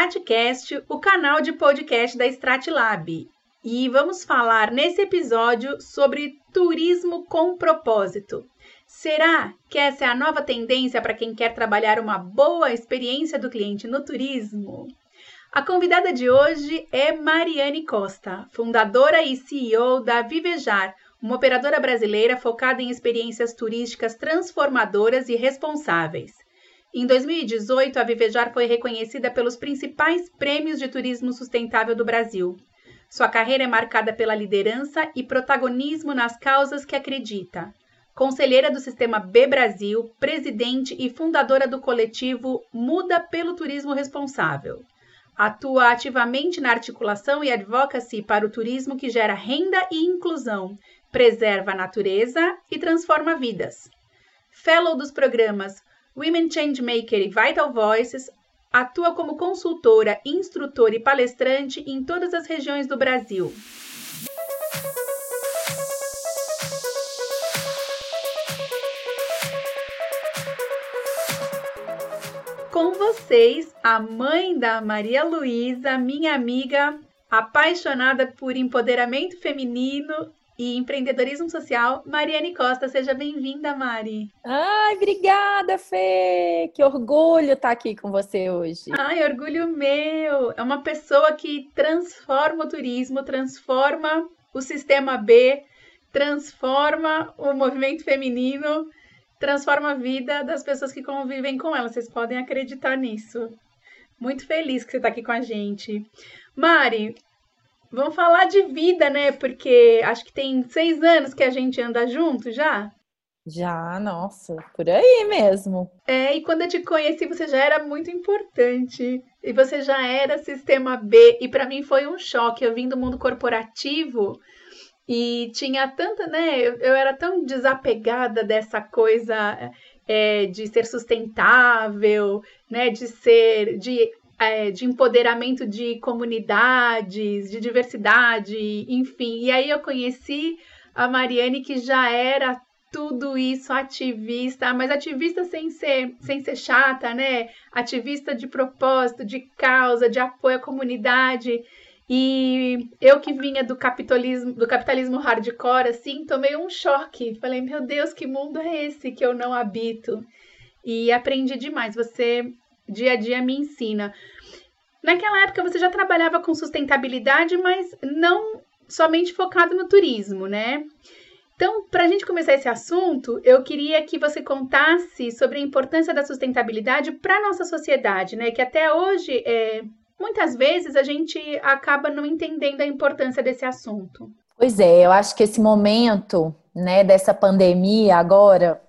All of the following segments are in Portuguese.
Stratcast, o canal de podcast da Stratlab. E vamos falar nesse episódio sobre turismo com propósito. Será que essa é a nova tendência para quem quer trabalhar uma boa experiência do cliente no turismo? A convidada de hoje é Mariane Costa, fundadora e CEO da Vivejar, uma operadora brasileira focada em experiências turísticas transformadoras e responsáveis. Em 2018, a Vivejar foi reconhecida pelos principais prêmios de turismo sustentável do Brasil. Sua carreira é marcada pela liderança e protagonismo nas causas que acredita. Conselheira do Sistema B Brasil, presidente e fundadora do coletivo Muda pelo Turismo Responsável. Atua ativamente na articulação e advocacy para o turismo que gera renda e inclusão, preserva a natureza e transforma vidas. Fellow dos programas Women Changemaker e Vital Voices, atua como consultora, instrutora e palestrante em todas as regiões do Brasil. Com vocês, a mãe da Maria Luísa, minha amiga, apaixonada por empoderamento feminino e empreendedorismo social, Mariane Costa. Seja bem-vinda, Mari. Ai, obrigada, Fê! Que orgulho estar aqui com você hoje. Ai, orgulho meu! É uma pessoa que transforma o turismo, transforma o sistema B, transforma o movimento feminino, transforma a vida das pessoas que convivem com ela. Vocês podem acreditar nisso. Muito feliz que você está aqui com a gente. Mari, Vamos falar de vida, né? Porque acho que tem seis anos que a gente anda junto já. Já, nossa, por aí mesmo. É, e quando eu te conheci, você já era muito importante. E você já era sistema B. E para mim foi um choque. Eu vim do mundo corporativo e tinha tanta, né? Eu, eu era tão desapegada dessa coisa é, de ser sustentável, né? De ser, de é, de empoderamento de comunidades, de diversidade, enfim. E aí eu conheci a Mariane, que já era tudo isso, ativista, mas ativista sem ser, sem ser chata, né? Ativista de propósito, de causa, de apoio à comunidade. E eu que vinha do capitalismo, do capitalismo hardcore, assim, tomei um choque. Falei, meu Deus, que mundo é esse que eu não habito? E aprendi demais. Você dia a dia me ensina. Naquela época você já trabalhava com sustentabilidade, mas não somente focado no turismo, né? Então, para a gente começar esse assunto, eu queria que você contasse sobre a importância da sustentabilidade para a nossa sociedade, né? Que até hoje, é, muitas vezes, a gente acaba não entendendo a importância desse assunto. Pois é, eu acho que esse momento, né, dessa pandemia agora,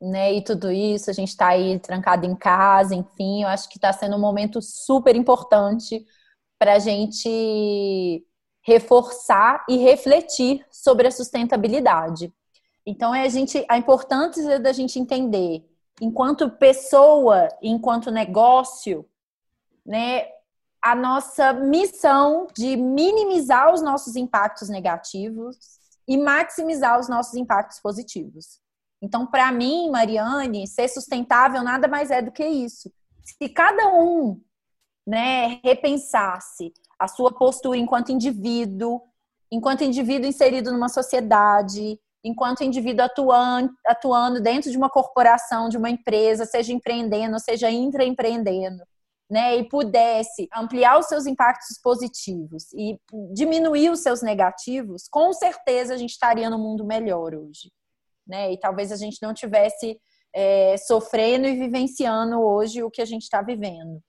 né, e tudo isso, a gente está aí trancado em casa, enfim, eu acho que está sendo um momento super importante para a gente reforçar e refletir sobre a sustentabilidade. Então, é a, gente, a importância da gente entender, enquanto pessoa, enquanto negócio, né, a nossa missão de minimizar os nossos impactos negativos e maximizar os nossos impactos positivos. Então, para mim, Mariane, ser sustentável nada mais é do que isso. Se cada um né, repensasse a sua postura enquanto indivíduo, enquanto indivíduo inserido numa sociedade, enquanto indivíduo atuando, atuando dentro de uma corporação, de uma empresa, seja empreendendo, seja intraempreendendo, né, e pudesse ampliar os seus impactos positivos e diminuir os seus negativos, com certeza a gente estaria num mundo melhor hoje né? E talvez a gente não tivesse é, sofrendo e vivenciando hoje o que a gente está vivendo.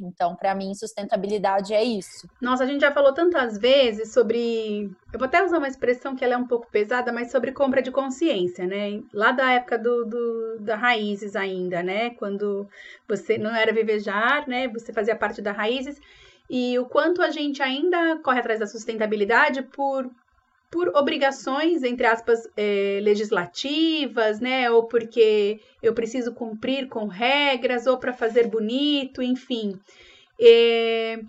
Então, para mim, sustentabilidade é isso. Nossa, a gente já falou tantas vezes sobre. Eu vou até usar uma expressão que ela é um pouco pesada, mas sobre compra de consciência, né? Lá da época do, do da Raízes ainda, né? Quando você não era vivejar, né? Você fazia parte da Raízes. E o quanto a gente ainda corre atrás da sustentabilidade por por obrigações, entre aspas, é, legislativas, né? Ou porque eu preciso cumprir com regras, ou para fazer bonito, enfim. É,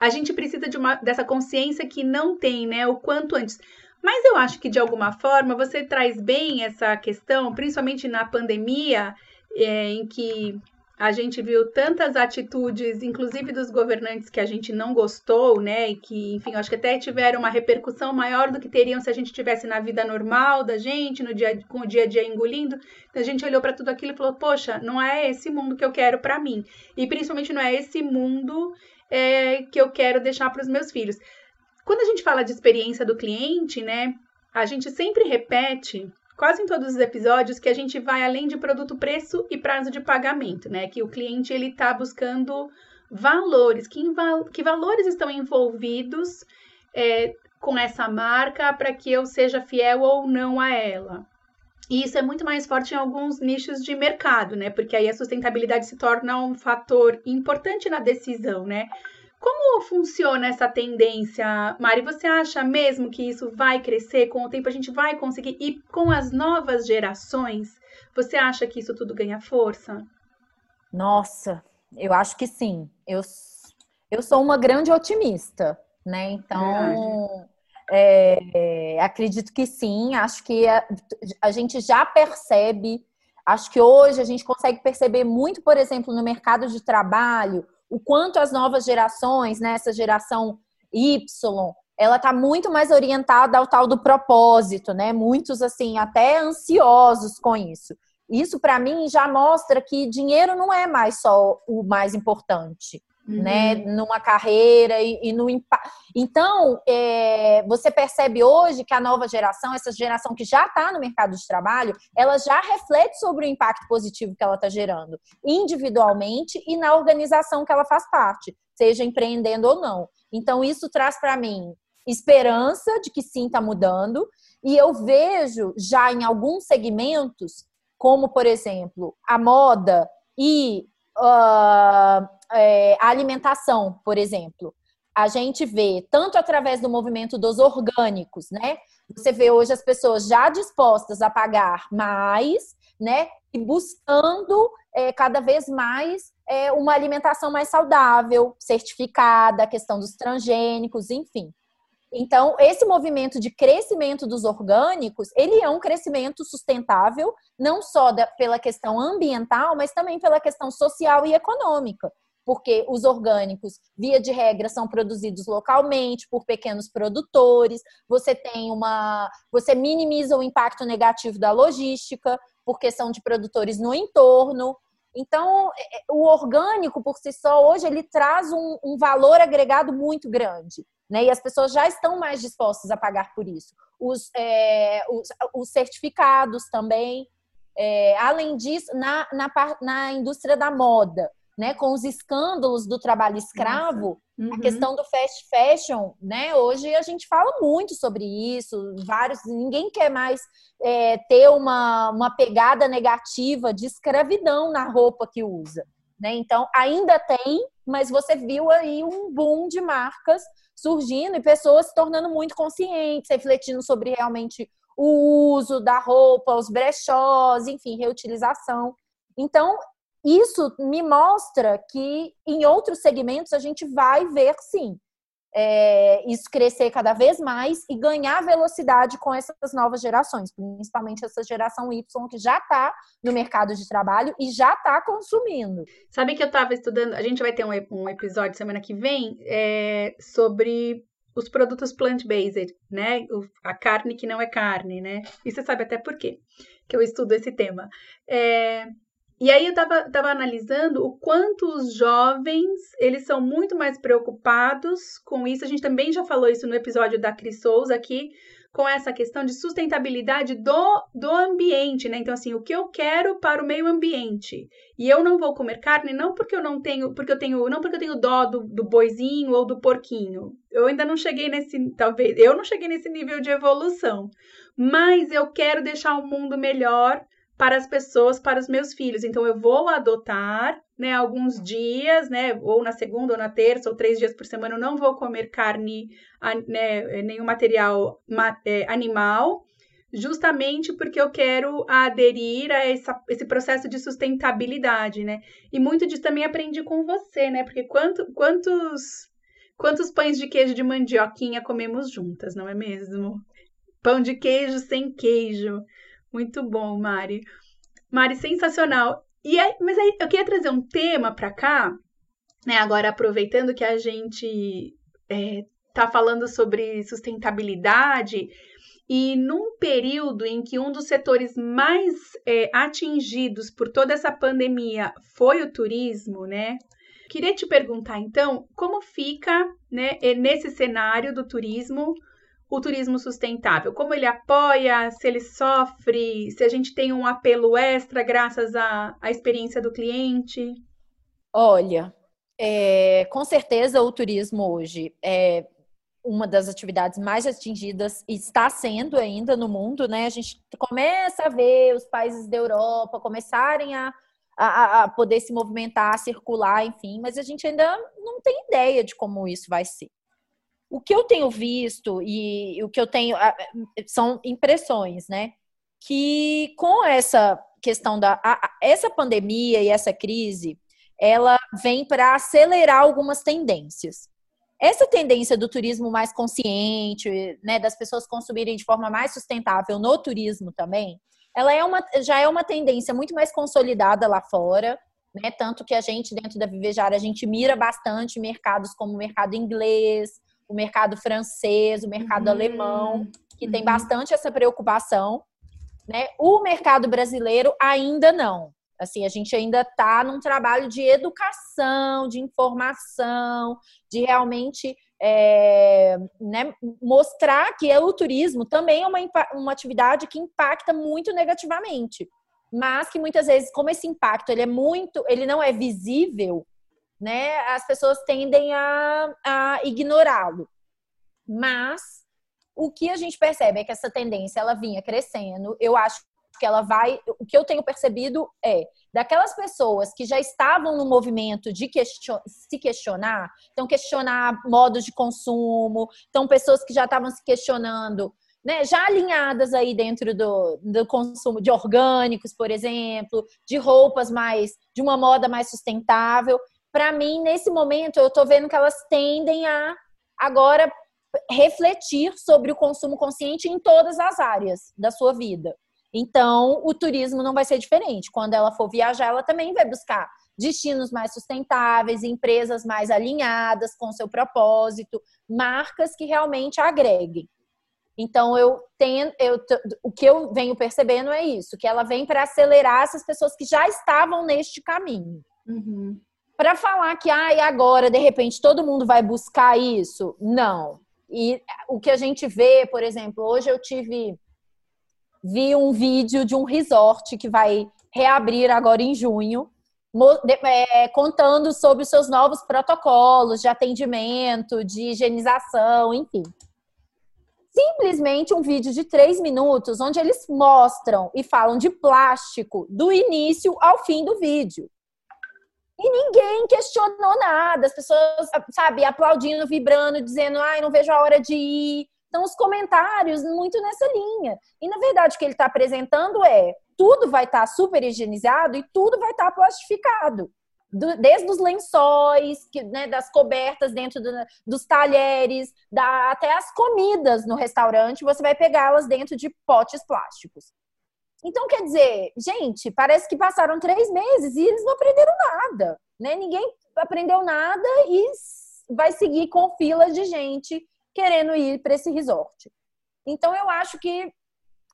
a gente precisa de uma, dessa consciência que não tem, né? O quanto antes. Mas eu acho que de alguma forma você traz bem essa questão, principalmente na pandemia, é, em que a gente viu tantas atitudes, inclusive dos governantes que a gente não gostou, né? E que, enfim, acho que até tiveram uma repercussão maior do que teriam se a gente tivesse na vida normal da gente, no dia com o dia a dia engolindo. Então, a gente olhou para tudo aquilo e falou: "Poxa, não é esse mundo que eu quero para mim". E principalmente não é esse mundo é, que eu quero deixar para os meus filhos. Quando a gente fala de experiência do cliente, né? A gente sempre repete quase em todos os episódios que a gente vai além de produto, preço e prazo de pagamento, né? Que o cliente ele está buscando valores, que, que valores estão envolvidos é, com essa marca para que eu seja fiel ou não a ela. E isso é muito mais forte em alguns nichos de mercado, né? Porque aí a sustentabilidade se torna um fator importante na decisão, né? Como funciona essa tendência, Mari? Você acha mesmo que isso vai crescer com o tempo? A gente vai conseguir? E com as novas gerações, você acha que isso tudo ganha força? Nossa, eu acho que sim. Eu, eu sou uma grande otimista, né? Então, é, acredito que sim. Acho que a, a gente já percebe. Acho que hoje a gente consegue perceber muito, por exemplo, no mercado de trabalho, o quanto as novas gerações, né, essa geração Y, ela está muito mais orientada ao tal do propósito, né? Muitos assim até ansiosos com isso. Isso para mim já mostra que dinheiro não é mais só o mais importante uhum. né, numa carreira e, e no então é, você percebe hoje que a nova geração, essa geração que já está no mercado de trabalho, ela já reflete sobre o impacto positivo que ela está gerando, individualmente e na organização que ela faz parte, seja empreendendo ou não. Então isso traz para mim esperança de que sim está mudando e eu vejo já em alguns segmentos, como por exemplo a moda e uh, é, a alimentação, por exemplo. A gente vê, tanto através do movimento dos orgânicos, né? Você vê hoje as pessoas já dispostas a pagar mais, né? E buscando é, cada vez mais é, uma alimentação mais saudável, certificada, a questão dos transgênicos, enfim. Então, esse movimento de crescimento dos orgânicos, ele é um crescimento sustentável, não só da, pela questão ambiental, mas também pela questão social e econômica. Porque os orgânicos, via de regra, são produzidos localmente por pequenos produtores. Você tem uma. Você minimiza o impacto negativo da logística, porque são de produtores no entorno. Então, é, é, o orgânico por si só, hoje, ele traz um, um valor agregado muito grande. Né? E as pessoas já estão mais dispostas a pagar por isso. Os, é, os, os, certificados também. É, além disso, na, na, na indústria da moda, né, com os escândalos do trabalho escravo, uhum. a questão do fast fashion, né? Hoje a gente fala muito sobre isso, vários, ninguém quer mais é, ter uma, uma pegada negativa de escravidão na roupa que usa. Né? Então, ainda tem, mas você viu aí um boom de marcas surgindo e pessoas se tornando muito conscientes, refletindo sobre realmente o uso da roupa, os brechós, enfim, reutilização. Então, isso me mostra que em outros segmentos a gente vai ver sim é, isso crescer cada vez mais e ganhar velocidade com essas novas gerações, principalmente essa geração Y que já está no mercado de trabalho e já está consumindo. Sabe que eu estava estudando, a gente vai ter um, um episódio semana que vem é, sobre os produtos plant-based, né? A carne que não é carne, né? E você sabe até por quê que eu estudo esse tema. É, e aí eu estava tava analisando o quanto os jovens, eles são muito mais preocupados com isso. A gente também já falou isso no episódio da Cris Souza aqui, com essa questão de sustentabilidade do, do ambiente, né? Então, assim, o que eu quero para o meio ambiente. E eu não vou comer carne não porque eu não tenho, porque eu tenho, não porque eu tenho dó do, do boizinho ou do porquinho. Eu ainda não cheguei nesse, talvez, eu não cheguei nesse nível de evolução. Mas eu quero deixar o mundo melhor para as pessoas, para os meus filhos. Então, eu vou adotar, né, alguns dias, né, ou na segunda, ou na terça, ou três dias por semana, eu não vou comer carne, né, nenhum material é, animal, justamente porque eu quero aderir a essa, esse processo de sustentabilidade, né? E muito disso também aprendi com você, né? Porque quanto, quantos, quantos pães de queijo de mandioquinha comemos juntas, não é mesmo? Pão de queijo sem queijo. Muito bom, Mari. Mari, sensacional. E aí, mas aí eu queria trazer um tema para cá, né? Agora aproveitando que a gente é, tá falando sobre sustentabilidade e num período em que um dos setores mais é, atingidos por toda essa pandemia foi o turismo, né? Queria te perguntar então, como fica, né, nesse cenário do turismo, o turismo sustentável? Como ele apoia, se ele sofre, se a gente tem um apelo extra graças à, à experiência do cliente? Olha, é, com certeza o turismo hoje é uma das atividades mais atingidas e está sendo ainda no mundo, né? A gente começa a ver os países da Europa começarem a, a, a poder se movimentar, circular, enfim, mas a gente ainda não tem ideia de como isso vai ser. O que eu tenho visto e o que eu tenho são impressões, né? Que com essa questão da a, essa pandemia e essa crise, ela vem para acelerar algumas tendências. Essa tendência do turismo mais consciente, né, das pessoas consumirem de forma mais sustentável no turismo também, ela é uma, já é uma tendência muito mais consolidada lá fora, né? Tanto que a gente, dentro da Vivejar, a gente mira bastante mercados como o mercado inglês, o mercado francês, o mercado uhum. alemão, que uhum. tem bastante essa preocupação. Né? O mercado brasileiro ainda não. Assim, a gente ainda está num trabalho de educação, de informação, de realmente é, né, mostrar que o turismo também é uma, uma atividade que impacta muito negativamente. Mas que muitas vezes, como esse impacto ele é muito, ele não é visível, né, as pessoas tendem a, a ignorá-lo. Mas o que a gente percebe é que essa tendência ela vinha crescendo. Eu acho que ela vai. O que eu tenho percebido é daquelas pessoas que já estavam no movimento de question, se questionar, então questionar modos de consumo, então pessoas que já estavam se questionando né, já alinhadas aí dentro do, do consumo de orgânicos, por exemplo, de roupas mais, de uma moda mais sustentável para mim, nesse momento, eu estou vendo que elas tendem a agora refletir sobre o consumo consciente em todas as áreas da sua vida. Então, o turismo não vai ser diferente. Quando ela for viajar, ela também vai buscar destinos mais sustentáveis, empresas mais alinhadas com seu propósito, marcas que realmente agreguem. Então, eu tenho, eu, o que eu venho percebendo é isso, que ela vem para acelerar essas pessoas que já estavam neste caminho. Uhum para falar que ah, agora de repente todo mundo vai buscar isso, não. E o que a gente vê, por exemplo, hoje eu tive vi um vídeo de um resort que vai reabrir agora em junho, é, contando sobre os seus novos protocolos de atendimento, de higienização, enfim. Simplesmente um vídeo de três minutos, onde eles mostram e falam de plástico do início ao fim do vídeo. E ninguém questionou nada, as pessoas, sabe, aplaudindo, vibrando, dizendo, ai, não vejo a hora de ir. Então, os comentários muito nessa linha. E, na verdade, o que ele está apresentando é tudo vai estar tá super higienizado e tudo vai estar tá plastificado. Do, desde os lençóis, que, né, das cobertas dentro do, dos talheres, da, até as comidas no restaurante, você vai pegá-las dentro de potes plásticos. Então, quer dizer, gente, parece que passaram três meses e eles não aprenderam nada, né? Ninguém aprendeu nada e vai seguir com filas de gente querendo ir para esse resort. Então, eu acho que,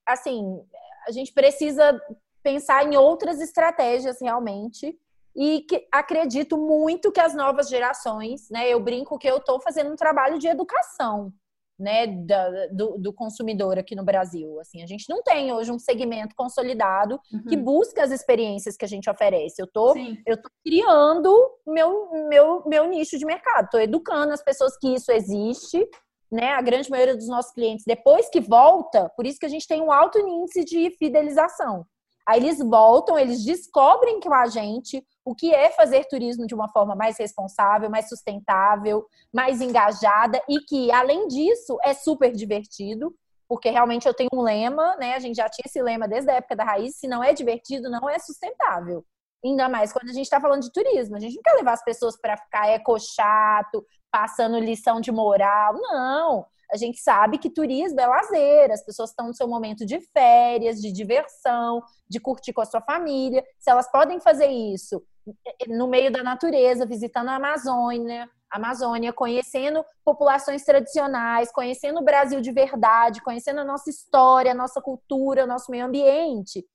assim, a gente precisa pensar em outras estratégias realmente e que acredito muito que as novas gerações, né? Eu brinco que eu estou fazendo um trabalho de educação né, da, do, do, consumidor aqui no Brasil. Assim, a gente não tem hoje um segmento consolidado uhum. que busca as experiências que a gente oferece. Eu tô, eu tô criando meu, meu, meu nicho de mercado, estou educando as pessoas que isso existe. Né, a grande maioria dos nossos clientes, depois que volta, por isso que a gente tem um alto índice de fidelização. Aí eles voltam, eles descobrem com a gente o que é fazer turismo de uma forma mais responsável, mais sustentável, mais engajada e que, além disso, é super divertido, porque realmente eu tenho um lema, né? A gente já tinha esse lema desde a época da raiz: se não é divertido, não é sustentável. Ainda mais quando a gente está falando de turismo. A gente não quer levar as pessoas para ficar eco chato, passando lição de moral. Não. A gente sabe que turismo é lazer, as pessoas estão no seu momento de férias, de diversão, de curtir com a sua família. Se elas podem fazer isso no meio da natureza, visitando a Amazônia, Amazônia, conhecendo populações tradicionais, conhecendo o Brasil de verdade, conhecendo a nossa história, a nossa cultura, o nosso meio ambiente,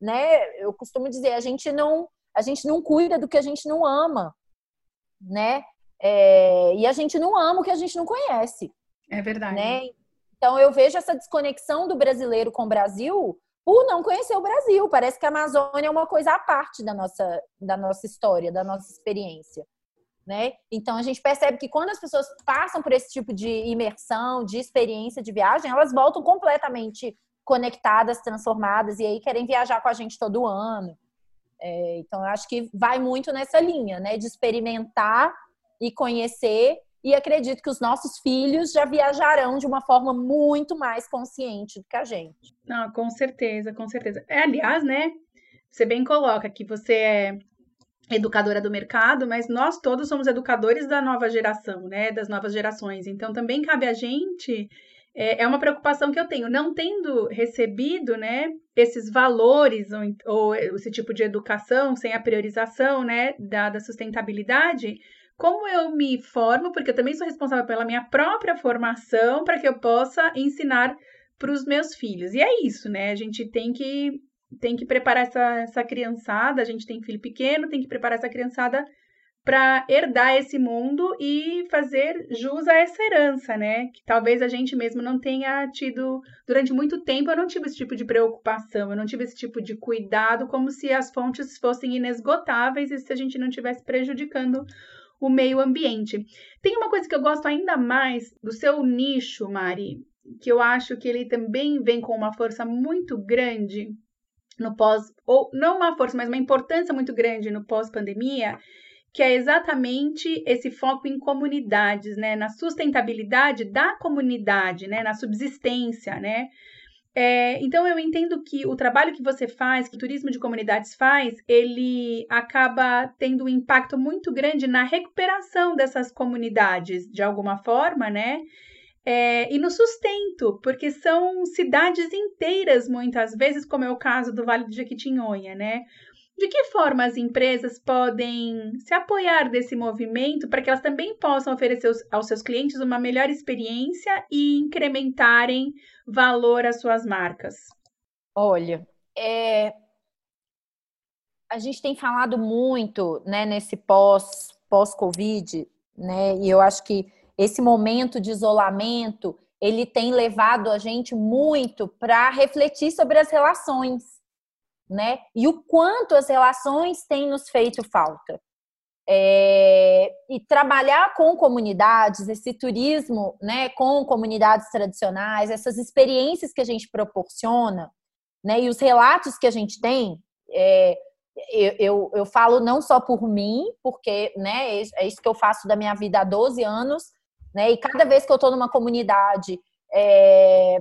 né? Eu costumo dizer, a gente não, a gente não cuida do que a gente não ama, né? É, e a gente não ama o que a gente não conhece. É verdade. Né? Então eu vejo essa desconexão do brasileiro com o Brasil por não conhecer o Brasil. Parece que a Amazônia é uma coisa à parte da nossa, da nossa história, da nossa experiência. Né? Então a gente percebe que quando as pessoas passam por esse tipo de imersão, de experiência de viagem, elas voltam completamente conectadas, transformadas e aí querem viajar com a gente todo ano. É, então eu acho que vai muito nessa linha, né, de experimentar e conhecer e acredito que os nossos filhos já viajarão de uma forma muito mais consciente do que a gente. Não, com certeza, com certeza. É, aliás, né? Você bem coloca que você é educadora do mercado, mas nós todos somos educadores da nova geração, né? Das novas gerações. Então também cabe a gente é, é uma preocupação que eu tenho, não tendo recebido, né, esses valores ou, ou esse tipo de educação sem a priorização, né, da, da sustentabilidade, como eu me formo, porque eu também sou responsável pela minha própria formação para que eu possa ensinar para os meus filhos. E é isso, né? A gente tem que tem que preparar essa, essa criançada, a gente tem filho pequeno, tem que preparar essa criançada para herdar esse mundo e fazer jus a essa herança, né? Que talvez a gente mesmo não tenha tido durante muito tempo, eu não tive esse tipo de preocupação, eu não tive esse tipo de cuidado, como se as fontes fossem inesgotáveis e se a gente não estivesse prejudicando o meio ambiente. Tem uma coisa que eu gosto ainda mais do seu nicho, Mari, que eu acho que ele também vem com uma força muito grande no pós, ou não uma força, mas uma importância muito grande no pós-pandemia, que é exatamente esse foco em comunidades, né, na sustentabilidade da comunidade, né, na subsistência, né? É, então eu entendo que o trabalho que você faz, que o turismo de comunidades faz, ele acaba tendo um impacto muito grande na recuperação dessas comunidades, de alguma forma, né? É, e no sustento, porque são cidades inteiras, muitas vezes, como é o caso do Vale do Jequitinhonha, né? De que forma as empresas podem se apoiar desse movimento para que elas também possam oferecer aos seus clientes uma melhor experiência e incrementarem valor às suas marcas? Olha, é... a gente tem falado muito né, nesse pós, pós-Covid, né? E eu acho que esse momento de isolamento ele tem levado a gente muito para refletir sobre as relações né? E o quanto as relações têm nos feito falta. É, e trabalhar com comunidades, esse turismo né, com comunidades tradicionais, essas experiências que a gente proporciona, né, e os relatos que a gente tem, é, eu, eu, eu, falo não só por mim, porque né, é isso que eu faço da minha vida há 12 anos, né, e cada vez que eu estou numa comunidade é,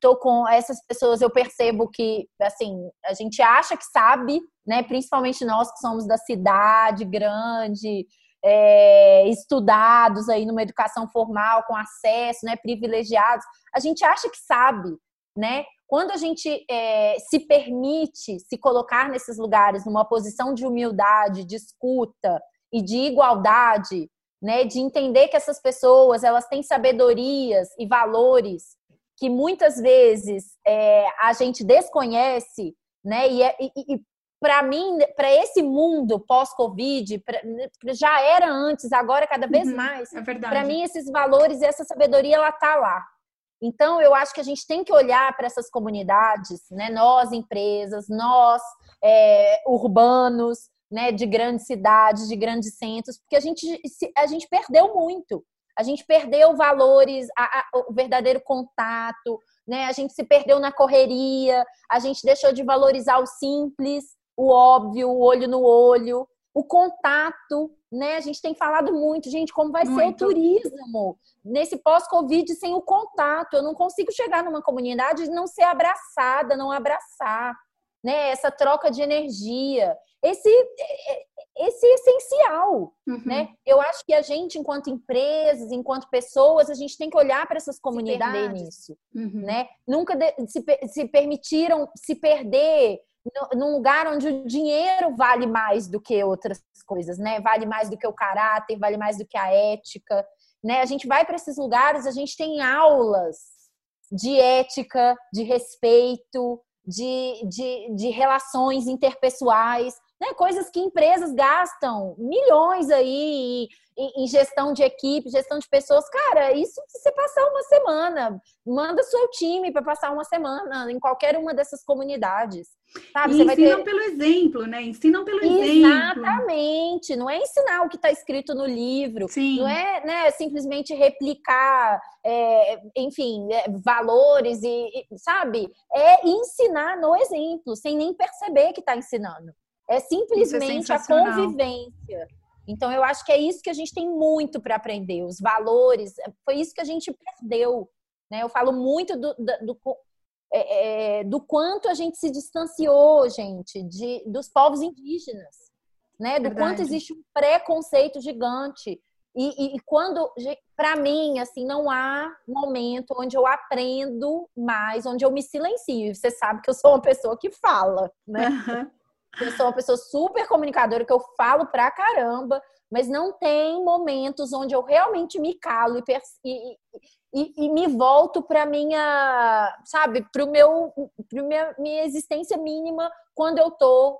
tô com essas pessoas, eu percebo que, assim, a gente acha que sabe, né? Principalmente nós que somos da cidade grande, é, estudados aí numa educação formal, com acesso, né? Privilegiados, a gente acha que sabe, né? Quando a gente é, se permite se colocar nesses lugares numa posição de humildade, de escuta e de igualdade, né, de entender que essas pessoas elas têm sabedorias e valores que muitas vezes é, a gente desconhece, né, e, é, e, e para mim, para esse mundo pós-Covid, já era antes, agora cada vez uhum, mais. É para mim, esses valores e essa sabedoria, ela tá lá. Então, eu acho que a gente tem que olhar para essas comunidades, né? Nós, empresas, nós, é, urbanos, né, de grandes cidades, de grandes centros, porque a gente, a gente perdeu muito. A gente perdeu valores, a, a, o verdadeiro contato, né? A gente se perdeu na correria, a gente deixou de valorizar o simples, o óbvio, o olho no olho, o contato, né? A gente tem falado muito, gente, como vai muito. ser o turismo nesse pós-Covid sem o contato. Eu não consigo chegar numa comunidade e não ser abraçada, não abraçar né? Essa troca de energia, esse esse essencial, uhum. né? Eu acho que a gente, enquanto empresas, enquanto pessoas, a gente tem que olhar para essas comunidades nisso, uhum. né? Nunca se, se permitiram se perder num lugar onde o dinheiro vale mais do que outras coisas, né? Vale mais do que o caráter, vale mais do que a ética, né? A gente vai para esses lugares, a gente tem aulas de ética, de respeito, de, de, de relações interpessoais, né? Coisas que empresas gastam milhões aí em, gestão de equipe, gestão de pessoas. Cara, isso se você passar uma semana, manda seu time para passar uma semana em qualquer uma dessas comunidades. Sabe? E ensinam ter... pelo exemplo, né? Ensinam pelo Exatamente. exemplo. Exatamente. Não é ensinar o que está escrito no livro. Sim. Não é né, simplesmente replicar, é, enfim, é, valores e, e, sabe? É ensinar no exemplo, sem nem perceber que está ensinando. É, é simplesmente é a convivência. Então, eu acho que é isso que a gente tem muito para aprender, os valores. Foi isso que a gente perdeu. Né? Eu falo muito do, do, do, é, é, do quanto a gente se distanciou, gente, de, dos povos indígenas. Né? Do Verdade. quanto existe um preconceito gigante. E, e, e quando, para mim, assim, não há momento onde eu aprendo mais, onde eu me silencio. Você sabe que eu sou uma pessoa que fala, né? Uhum. Eu sou uma pessoa super comunicadora, que eu falo pra caramba, mas não tem momentos onde eu realmente me calo e, e, e, e me volto para minha, sabe, para meu, para minha, minha existência mínima quando eu tô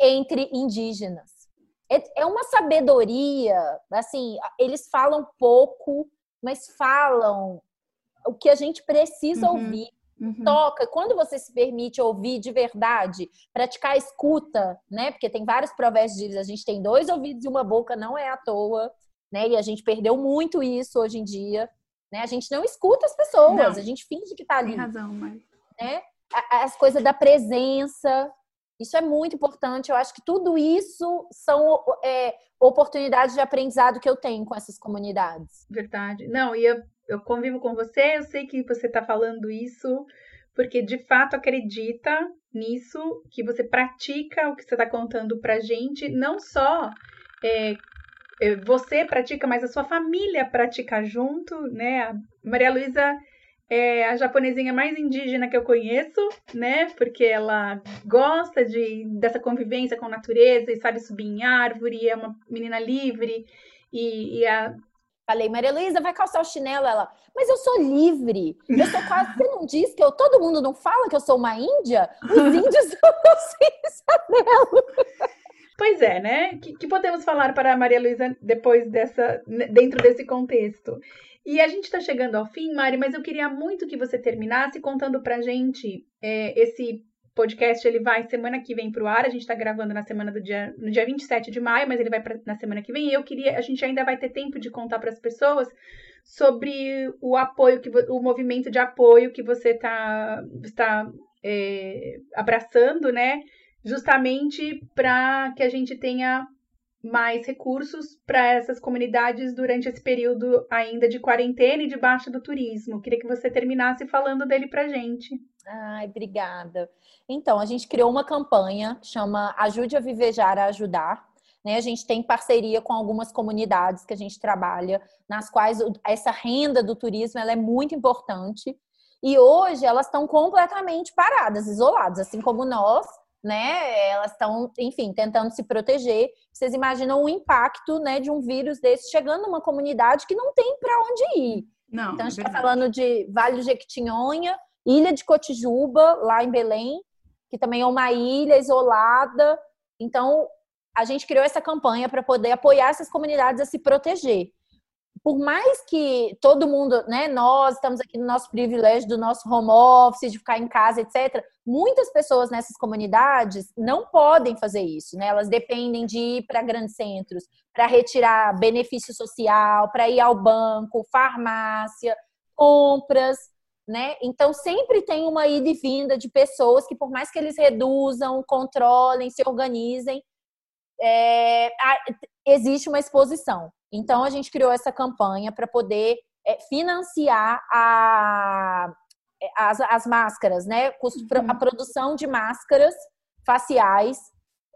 entre indígenas. É, é uma sabedoria, assim, eles falam pouco, mas falam o que a gente precisa uhum. ouvir. Uhum. Toca, quando você se permite ouvir de verdade, praticar a escuta, né? Porque tem vários provérbios a gente tem dois ouvidos e uma boca, não é à toa, né? E a gente perdeu muito isso hoje em dia, né? A gente não escuta as pessoas, não. a gente finge que tá ali. Tem razão, mas... né? As coisas da presença, isso é muito importante. Eu acho que tudo isso são é, oportunidades de aprendizado que eu tenho com essas comunidades. Verdade. Não, e eu eu convivo com você, eu sei que você está falando isso porque de fato acredita nisso, que você pratica o que você está contando pra gente, não só é, é, você pratica, mas a sua família pratica junto, né? A Maria Luísa é a japonesinha mais indígena que eu conheço, né? Porque ela gosta de, dessa convivência com a natureza e sabe subir em árvore, é uma menina livre e, e a, Falei, Maria Luísa, vai calçar o chinelo? Ela, mas eu sou livre. Eu sou quase. Você não diz que eu. Todo mundo não fala que eu sou uma índia? Os índios são sem chinelo. Pois é, né? Que, que podemos falar para a Maria Luísa depois dessa. dentro desse contexto? E a gente está chegando ao fim, Mari, mas eu queria muito que você terminasse contando pra gente é, esse podcast ele vai semana que vem para o ar. A gente está gravando na semana do dia, no dia 27 de maio, mas ele vai pra, na semana que vem. E eu queria, a gente ainda vai ter tempo de contar para as pessoas sobre o apoio, que o movimento de apoio que você tá, está é, abraçando, né? Justamente para que a gente tenha mais recursos para essas comunidades durante esse período ainda de quarentena e debaixo do turismo. Queria que você terminasse falando dele para gente. Ai, obrigada. Então, a gente criou uma campanha, chama Ajude a Vivejar a Ajudar. Né? A gente tem parceria com algumas comunidades que a gente trabalha, nas quais essa renda do turismo ela é muito importante. E hoje elas estão completamente paradas, isoladas, assim como nós, né? Elas estão, enfim, tentando se proteger. Vocês imaginam o impacto, né, de um vírus desse chegando numa comunidade que não tem para onde ir. Não, então a gente está é falando de Vale do Jequitinhonha, Ilha de Cotijuba, lá em Belém, que também é uma ilha isolada. Então a gente criou essa campanha para poder apoiar essas comunidades a se proteger por mais que todo mundo, né, nós estamos aqui no nosso privilégio do nosso home office, de ficar em casa, etc., muitas pessoas nessas comunidades não podem fazer isso, né? Elas dependem de ir para grandes centros para retirar benefício social, para ir ao banco, farmácia, compras, né? Então sempre tem uma ida e vinda de pessoas que, por mais que eles reduzam, controlem, se organizem, é, existe uma exposição. Então, a gente criou essa campanha para poder é, financiar a, as, as máscaras, né? A produção de máscaras faciais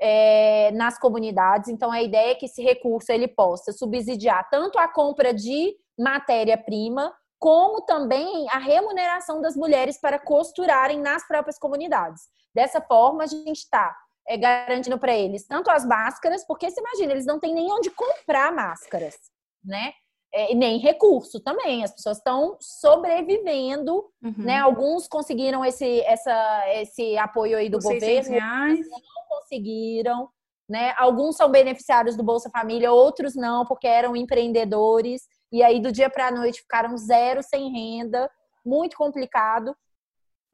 é, nas comunidades. Então, a ideia é que esse recurso ele possa subsidiar tanto a compra de matéria-prima, como também a remuneração das mulheres para costurarem nas próprias comunidades. Dessa forma, a gente está é, garantindo para eles tanto as máscaras, porque você imagina, eles não têm nem onde comprar máscaras, né? É, nem recurso também. As pessoas estão sobrevivendo, uhum. né? Alguns conseguiram esse, essa, esse apoio aí do Os governo, reais. não conseguiram, né? Alguns são beneficiários do Bolsa Família, outros não, porque eram empreendedores e aí do dia para a noite ficaram zero sem renda, muito complicado.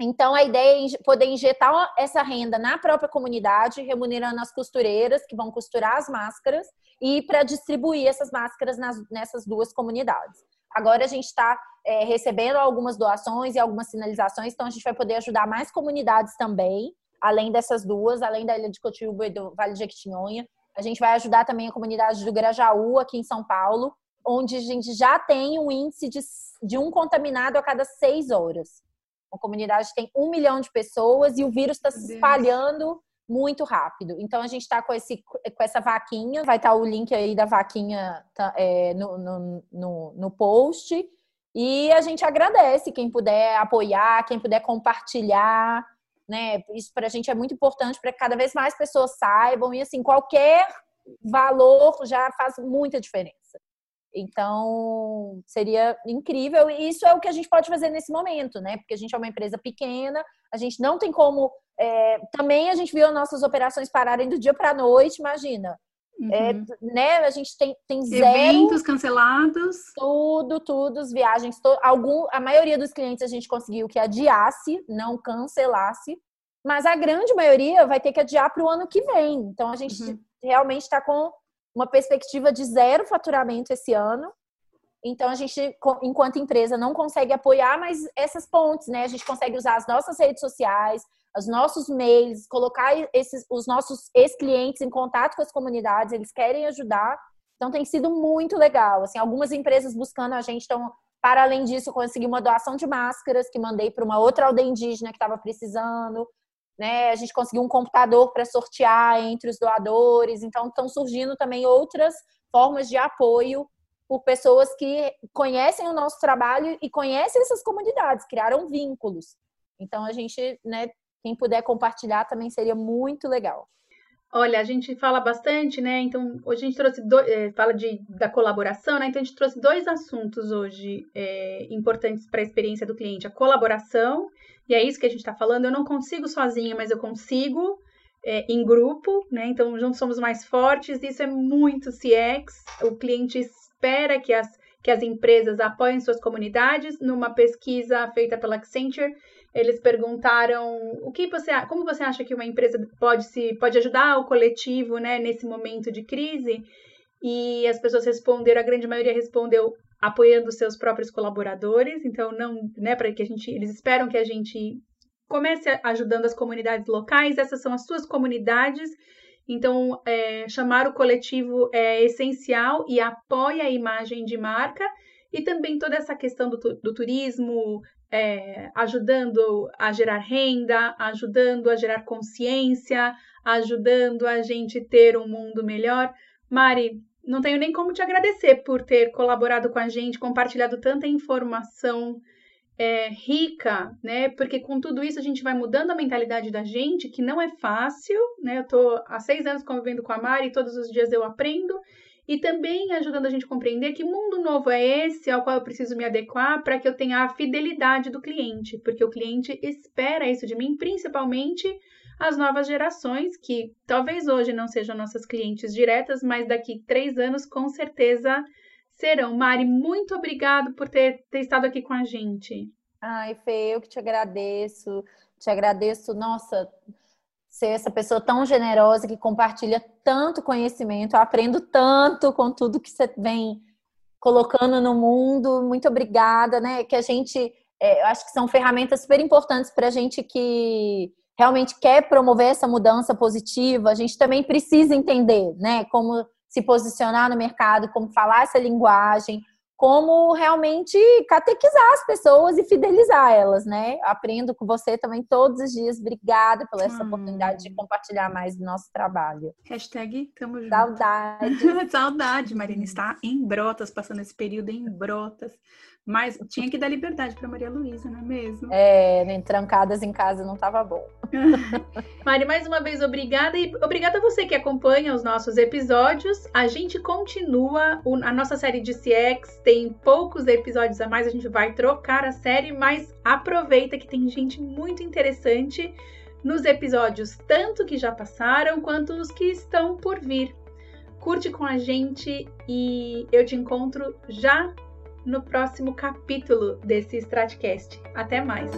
Então, a ideia é poder injetar essa renda na própria comunidade, remunerando as costureiras que vão costurar as máscaras e para distribuir essas máscaras nas, nessas duas comunidades. Agora a gente está é, recebendo algumas doações e algumas sinalizações, então a gente vai poder ajudar mais comunidades também, além dessas duas, além da Ilha de Cotiúba e do Vale de Jequitinhonha. A gente vai ajudar também a comunidade do Grajaú, aqui em São Paulo, onde a gente já tem um índice de, de um contaminado a cada seis horas. Uma comunidade tem um milhão de pessoas e o vírus está se espalhando muito rápido. Então a gente está com, esse, com essa vaquinha, vai estar tá o link aí da vaquinha tá, é, no, no, no, no post. E a gente agradece quem puder apoiar, quem puder compartilhar, né? Isso para a gente é muito importante para que cada vez mais pessoas saibam e assim qualquer valor já faz muita diferença. Então, seria incrível. E isso é o que a gente pode fazer nesse momento, né? Porque a gente é uma empresa pequena, a gente não tem como. É, também a gente viu nossas operações pararem do dia para a noite, imagina. Uhum. É, né? A gente tem, tem zero. Eventos cancelados. Tudo, tudo, as viagens. To, algum, a maioria dos clientes a gente conseguiu que adiasse, não cancelasse. Mas a grande maioria vai ter que adiar para o ano que vem. Então a gente uhum. realmente está com uma perspectiva de zero faturamento esse ano. Então a gente, enquanto empresa, não consegue apoiar, mas essas pontes, né? A gente consegue usar as nossas redes sociais, os nossos mails, colocar esses, os nossos ex-clientes em contato com as comunidades, eles querem ajudar. Então tem sido muito legal. Assim, algumas empresas buscando a gente estão para além disso, consegui uma doação de máscaras que mandei para uma outra aldeia indígena que estava precisando né? A gente conseguiu um computador para sortear entre os doadores. Então, estão surgindo também outras formas de apoio por pessoas que conhecem o nosso trabalho e conhecem essas comunidades, criaram vínculos. Então, a gente, né, quem puder compartilhar também seria muito legal. Olha, a gente fala bastante, né? Então, hoje a gente trouxe, do, é, fala de, da colaboração, né? Então, a gente trouxe dois assuntos hoje é, importantes para a experiência do cliente: a colaboração, e é isso que a gente está falando. Eu não consigo sozinha, mas eu consigo é, em grupo, né? Então, juntos somos mais fortes. Isso é muito CX. O cliente espera que as, que as empresas apoiem suas comunidades. Numa pesquisa feita pela Accenture, eles perguntaram o que você, como você acha que uma empresa pode se pode ajudar o coletivo, né, nesse momento de crise? E as pessoas responderam, a grande maioria respondeu apoiando seus próprios colaboradores, então não, né, para que a gente, eles esperam que a gente comece ajudando as comunidades locais, essas são as suas comunidades, então é, chamar o coletivo é essencial e apoia a imagem de marca. E também toda essa questão do, do turismo, é, ajudando a gerar renda, ajudando a gerar consciência, ajudando a gente ter um mundo melhor. Mari, não tenho nem como te agradecer por ter colaborado com a gente, compartilhado tanta informação é, rica, né? Porque com tudo isso a gente vai mudando a mentalidade da gente, que não é fácil, né? Eu tô há seis anos convivendo com a Mari, todos os dias eu aprendo, e também ajudando a gente a compreender que mundo novo é esse ao qual eu preciso me adequar para que eu tenha a fidelidade do cliente, porque o cliente espera isso de mim, principalmente as novas gerações, que talvez hoje não sejam nossas clientes diretas, mas daqui três anos com certeza serão. Mari, muito obrigado por ter, ter estado aqui com a gente. Ai, Fê, eu que te agradeço. Te agradeço, nossa, ser essa pessoa tão generosa que compartilha tanto conhecimento. Eu aprendo tanto com tudo que você vem colocando no mundo. Muito obrigada, né? Que a gente, é, eu acho que são ferramentas super importantes para a gente que realmente quer promover essa mudança positiva. A gente também precisa entender, né? Como se posicionar no mercado, como falar essa linguagem, como realmente catequizar as pessoas e fidelizar elas, né? Aprendo com você também todos os dias. Obrigada por essa hum. oportunidade de compartilhar mais do nosso trabalho. Hashtag tamo junto. Saudade. Saudade, Marina. Está em brotas, passando esse período em brotas. Mas tinha que dar liberdade para Maria Luísa, não é mesmo? É, nem trancadas em casa não estava bom. Mari, mais uma vez, obrigada. E obrigada a você que acompanha os nossos episódios. A gente continua a nossa série de CX, tem poucos episódios a mais, a gente vai trocar a série, mas aproveita que tem gente muito interessante nos episódios, tanto que já passaram quanto os que estão por vir. Curte com a gente e eu te encontro já no próximo capítulo desse Stratcast. Até mais!